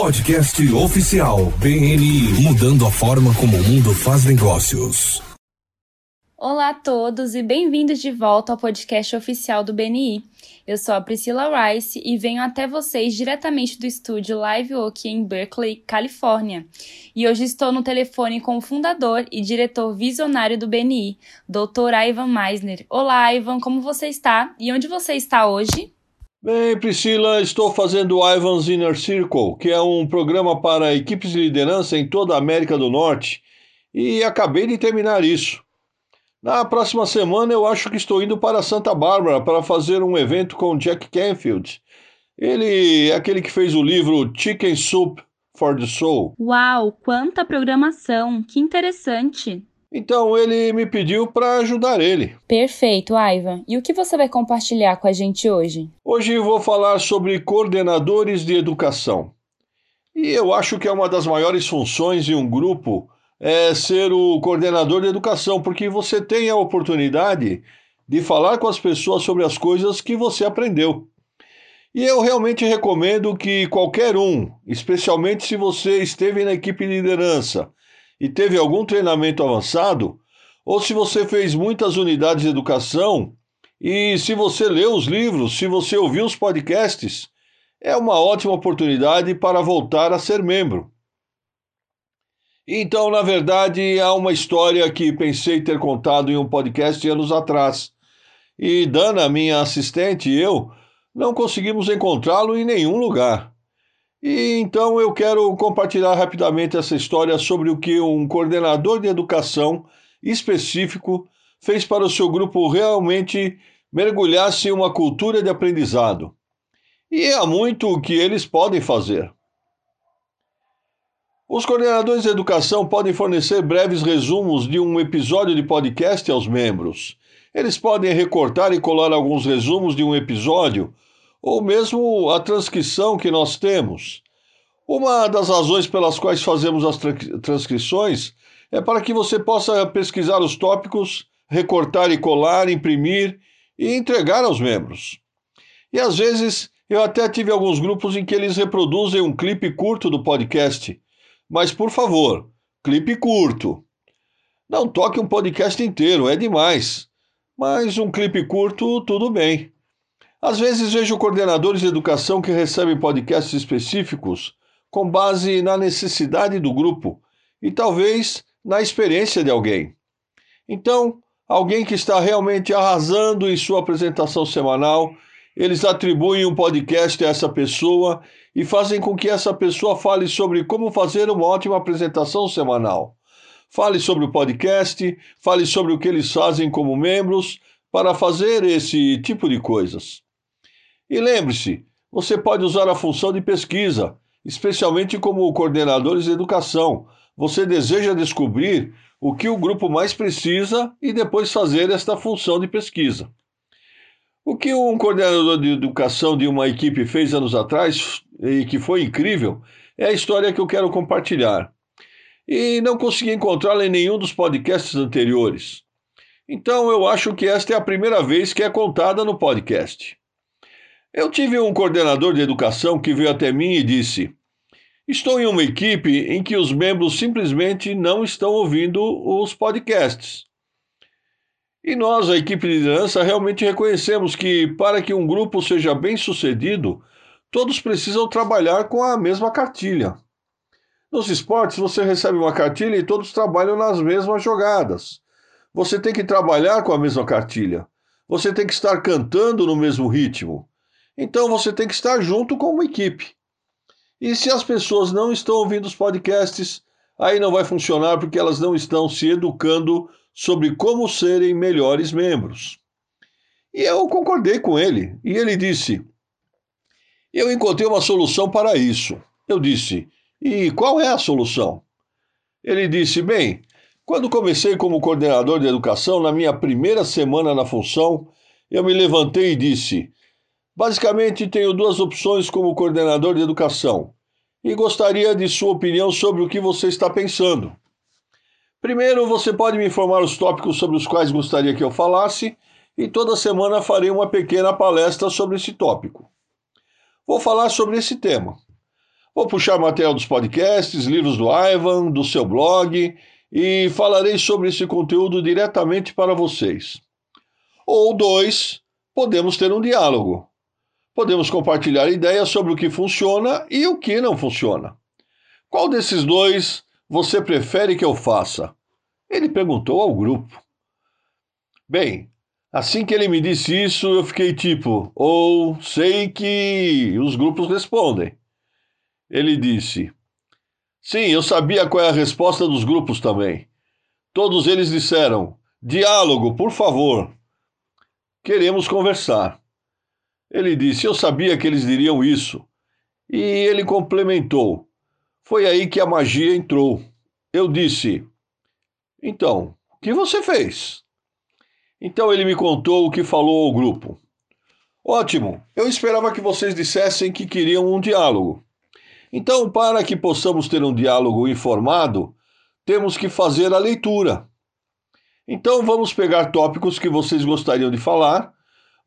Podcast oficial BNI mudando a forma como o mundo faz negócios. Olá a todos e bem-vindos de volta ao podcast oficial do BNI. Eu sou a Priscila Rice e venho até vocês diretamente do estúdio Live Oak em Berkeley, Califórnia. E hoje estou no telefone com o fundador e diretor visionário do BNI, Dr. Ivan Meisner. Olá, Ivan, como você está? E onde você está hoje? Bem, Priscila, estou fazendo o Ivan's Inner Circle, que é um programa para equipes de liderança em toda a América do Norte, e acabei de terminar isso. Na próxima semana eu acho que estou indo para Santa Bárbara para fazer um evento com Jack Canfield. Ele é aquele que fez o livro Chicken Soup for the Soul. Uau, quanta programação! Que interessante! Então ele me pediu para ajudar ele. Perfeito, Ivan. E o que você vai compartilhar com a gente hoje? Hoje vou falar sobre coordenadores de educação. E eu acho que é uma das maiores funções de um grupo é ser o coordenador de educação, porque você tem a oportunidade de falar com as pessoas sobre as coisas que você aprendeu. E eu realmente recomendo que qualquer um, especialmente se você esteve na equipe de liderança e teve algum treinamento avançado, ou se você fez muitas unidades de educação, e se você leu os livros, se você ouviu os podcasts, é uma ótima oportunidade para voltar a ser membro. Então, na verdade, há uma história que pensei ter contado em um podcast anos atrás. E Dana, minha assistente, e eu não conseguimos encontrá-lo em nenhum lugar. E então eu quero compartilhar rapidamente essa história sobre o que um coordenador de educação específico fez para o seu grupo realmente mergulhar-se em uma cultura de aprendizado. E há muito o que eles podem fazer. Os coordenadores de educação podem fornecer breves resumos de um episódio de podcast aos membros. Eles podem recortar e colar alguns resumos de um episódio, ou mesmo a transcrição que nós temos. Uma das razões pelas quais fazemos as tra transcrições é para que você possa pesquisar os tópicos, recortar e colar, imprimir e entregar aos membros. E às vezes eu até tive alguns grupos em que eles reproduzem um clipe curto do podcast mas, por favor, clipe curto. Não toque um podcast inteiro, é demais. Mas um clipe curto, tudo bem. Às vezes vejo coordenadores de educação que recebem podcasts específicos com base na necessidade do grupo e talvez na experiência de alguém. Então, alguém que está realmente arrasando em sua apresentação semanal eles atribuem um podcast a essa pessoa e fazem com que essa pessoa fale sobre como fazer uma ótima apresentação semanal. Fale sobre o podcast, fale sobre o que eles fazem como membros para fazer esse tipo de coisas. E lembre-se, você pode usar a função de pesquisa, especialmente como coordenadores de educação. Você deseja descobrir o que o grupo mais precisa e depois fazer esta função de pesquisa. O que um coordenador de educação de uma equipe fez anos atrás e que foi incrível é a história que eu quero compartilhar. E não consegui encontrá-la em nenhum dos podcasts anteriores. Então eu acho que esta é a primeira vez que é contada no podcast. Eu tive um coordenador de educação que veio até mim e disse: Estou em uma equipe em que os membros simplesmente não estão ouvindo os podcasts. E nós, a equipe de liderança, realmente reconhecemos que para que um grupo seja bem sucedido, todos precisam trabalhar com a mesma cartilha. Nos esportes, você recebe uma cartilha e todos trabalham nas mesmas jogadas. Você tem que trabalhar com a mesma cartilha. Você tem que estar cantando no mesmo ritmo. Então você tem que estar junto com uma equipe. E se as pessoas não estão ouvindo os podcasts, aí não vai funcionar porque elas não estão se educando sobre como serem melhores membros. E eu concordei com ele, e ele disse: Eu encontrei uma solução para isso. Eu disse: E qual é a solução? Ele disse: Bem, quando comecei como coordenador de educação, na minha primeira semana na função, eu me levantei e disse: Basicamente, tenho duas opções como coordenador de educação e gostaria de sua opinião sobre o que você está pensando. Primeiro, você pode me informar os tópicos sobre os quais gostaria que eu falasse, e toda semana farei uma pequena palestra sobre esse tópico. Vou falar sobre esse tema. Vou puxar material dos podcasts, livros do Ivan, do seu blog e falarei sobre esse conteúdo diretamente para vocês. Ou dois, podemos ter um diálogo. Podemos compartilhar ideias sobre o que funciona e o que não funciona. Qual desses dois você prefere que eu faça? Ele perguntou ao grupo. Bem, assim que ele me disse isso, eu fiquei tipo, ou sei que os grupos respondem. Ele disse: Sim, eu sabia qual é a resposta dos grupos também. Todos eles disseram: Diálogo, por favor. Queremos conversar. Ele disse: Eu sabia que eles diriam isso. E ele complementou: Foi aí que a magia entrou. Eu disse: Então, o que você fez? Então ele me contou o que falou ao grupo. Ótimo, eu esperava que vocês dissessem que queriam um diálogo. Então, para que possamos ter um diálogo informado, temos que fazer a leitura. Então, vamos pegar tópicos que vocês gostariam de falar.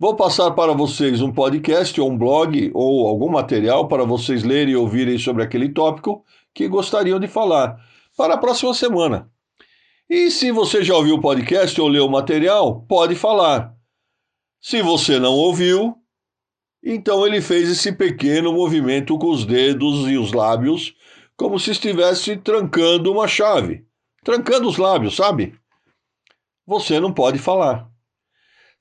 Vou passar para vocês um podcast ou um blog ou algum material para vocês lerem e ouvirem sobre aquele tópico que gostariam de falar para a próxima semana. E se você já ouviu o podcast ou leu o material, pode falar. Se você não ouviu, então ele fez esse pequeno movimento com os dedos e os lábios, como se estivesse trancando uma chave. Trancando os lábios, sabe? Você não pode falar.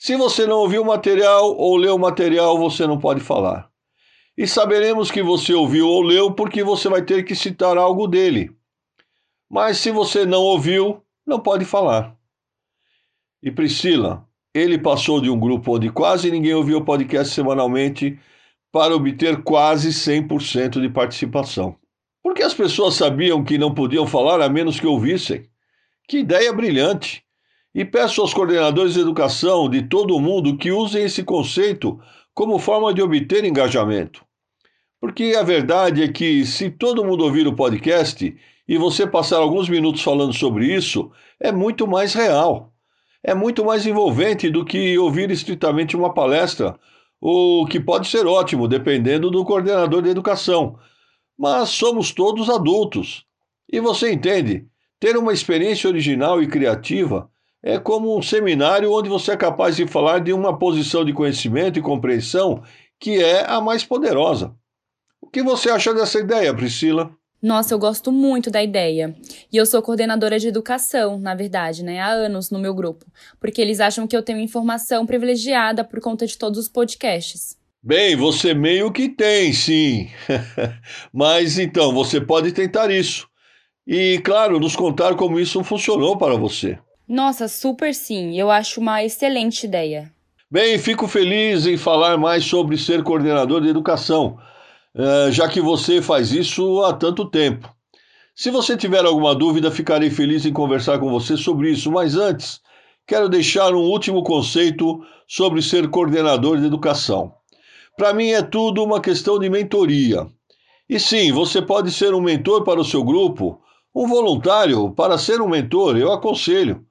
Se você não ouviu o material ou leu o material, você não pode falar. E saberemos que você ouviu ou leu porque você vai ter que citar algo dele. Mas se você não ouviu, não pode falar. E Priscila, ele passou de um grupo onde quase ninguém ouvia o podcast semanalmente para obter quase 100% de participação. Porque as pessoas sabiam que não podiam falar a menos que ouvissem. Que ideia brilhante! E peço aos coordenadores de educação de todo o mundo que usem esse conceito como forma de obter engajamento. Porque a verdade é que, se todo mundo ouvir o podcast e você passar alguns minutos falando sobre isso, é muito mais real é muito mais envolvente do que ouvir estritamente uma palestra, o que pode ser ótimo, dependendo do coordenador de educação. Mas somos todos adultos. E você entende? Ter uma experiência original e criativa é como um seminário onde você é capaz de falar de uma posição de conhecimento e compreensão que é a mais poderosa. O que você acha dessa ideia, Priscila? Nossa, eu gosto muito da ideia. E eu sou coordenadora de educação, na verdade, né? Há anos no meu grupo. Porque eles acham que eu tenho informação privilegiada por conta de todos os podcasts. Bem, você meio que tem, sim. Mas então, você pode tentar isso. E, claro, nos contar como isso funcionou para você. Nossa, super sim. Eu acho uma excelente ideia. Bem, fico feliz em falar mais sobre ser coordenador de educação eh, já que você faz isso há tanto tempo. Se você tiver alguma dúvida, ficarei feliz em conversar com você sobre isso, mas antes, quero deixar um último conceito sobre ser coordenador de educação. Para mim é tudo uma questão de mentoria. E sim, você pode ser um mentor para o seu grupo, um voluntário para ser um mentor, eu aconselho.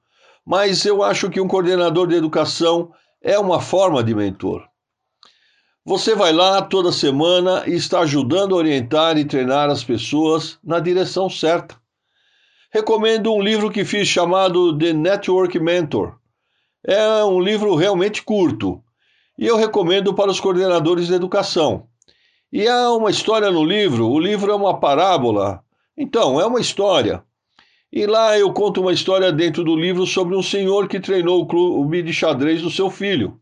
Mas eu acho que um coordenador de educação é uma forma de mentor. Você vai lá toda semana e está ajudando a orientar e treinar as pessoas na direção certa. Recomendo um livro que fiz chamado The Network Mentor. É um livro realmente curto e eu recomendo para os coordenadores de educação. E há uma história no livro, o livro é uma parábola. Então, é uma história. E lá eu conto uma história dentro do livro sobre um senhor que treinou o clube de xadrez do seu filho.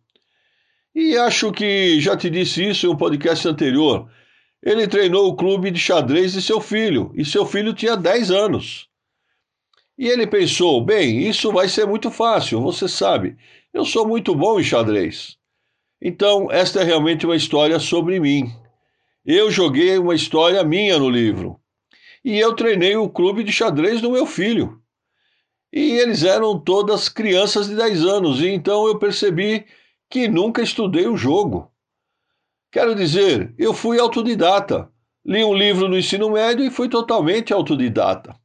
E acho que já te disse isso em um podcast anterior. Ele treinou o clube de xadrez de seu filho, e seu filho tinha 10 anos. E ele pensou: bem, isso vai ser muito fácil, você sabe, eu sou muito bom em xadrez. Então, esta é realmente uma história sobre mim. Eu joguei uma história minha no livro. E eu treinei o clube de xadrez do meu filho. E eles eram todas crianças de 10 anos, e então eu percebi que nunca estudei o jogo. Quero dizer, eu fui autodidata. Li um livro no ensino médio e fui totalmente autodidata.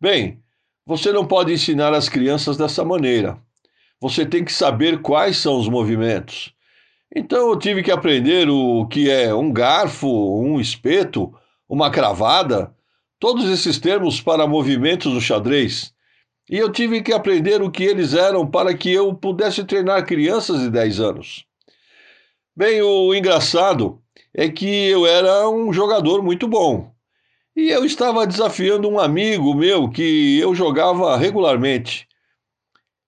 Bem, você não pode ensinar as crianças dessa maneira. Você tem que saber quais são os movimentos. Então eu tive que aprender o que é um garfo, um espeto, uma cravada, todos esses termos para movimentos do xadrez. E eu tive que aprender o que eles eram para que eu pudesse treinar crianças de 10 anos. Bem, o engraçado é que eu era um jogador muito bom. E eu estava desafiando um amigo meu que eu jogava regularmente.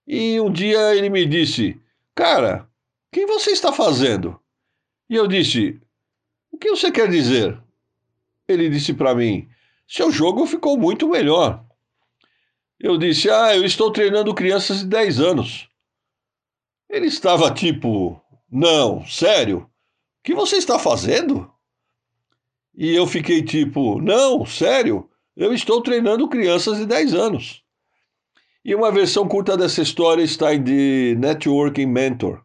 E um dia ele me disse: Cara, o que você está fazendo? E eu disse: O que você quer dizer? Ele disse para mim: Seu jogo ficou muito melhor. Eu disse: Ah, eu estou treinando crianças de 10 anos. Ele estava tipo: Não, sério? O que você está fazendo? E eu fiquei tipo: Não, sério? Eu estou treinando crianças de 10 anos. E uma versão curta dessa história está em The Networking Mentor.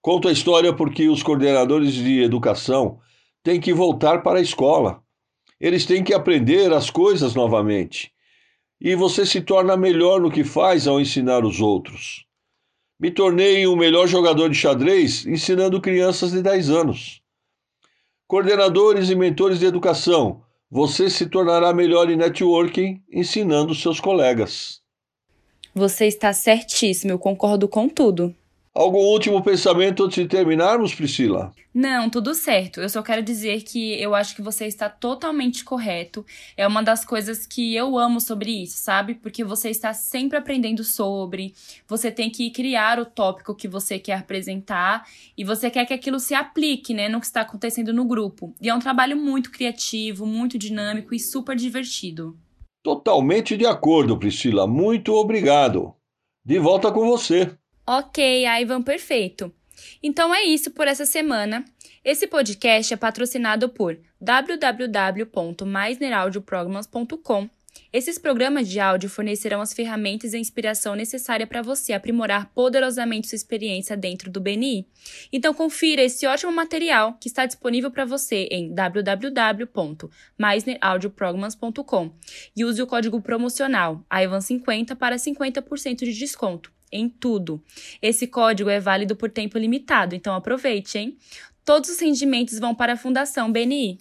Conto a história porque os coordenadores de educação têm que voltar para a escola. Eles têm que aprender as coisas novamente e você se torna melhor no que faz ao ensinar os outros. Me tornei o melhor jogador de xadrez ensinando crianças de 10 anos. Coordenadores e mentores de educação, você se tornará melhor em networking ensinando seus colegas. Você está certíssimo, eu concordo com tudo. Algum último pensamento antes de terminarmos, Priscila? Não, tudo certo. Eu só quero dizer que eu acho que você está totalmente correto. É uma das coisas que eu amo sobre isso, sabe? Porque você está sempre aprendendo sobre, você tem que criar o tópico que você quer apresentar e você quer que aquilo se aplique, né, no que está acontecendo no grupo. E é um trabalho muito criativo, muito dinâmico e super divertido. Totalmente de acordo, Priscila. Muito obrigado. De volta com você. Ok, Ivan, perfeito. Então é isso por essa semana. Esse podcast é patrocinado por www.meisneraudioprograms.com. Esses programas de áudio fornecerão as ferramentas e a inspiração necessária para você aprimorar poderosamente sua experiência dentro do BNI. Então confira esse ótimo material que está disponível para você em www.meisneraudioprograms.com e use o código promocional IVAN50 para 50% de desconto em tudo. Esse código é válido por tempo limitado, então aproveite, hein? Todos os rendimentos vão para a Fundação BNI.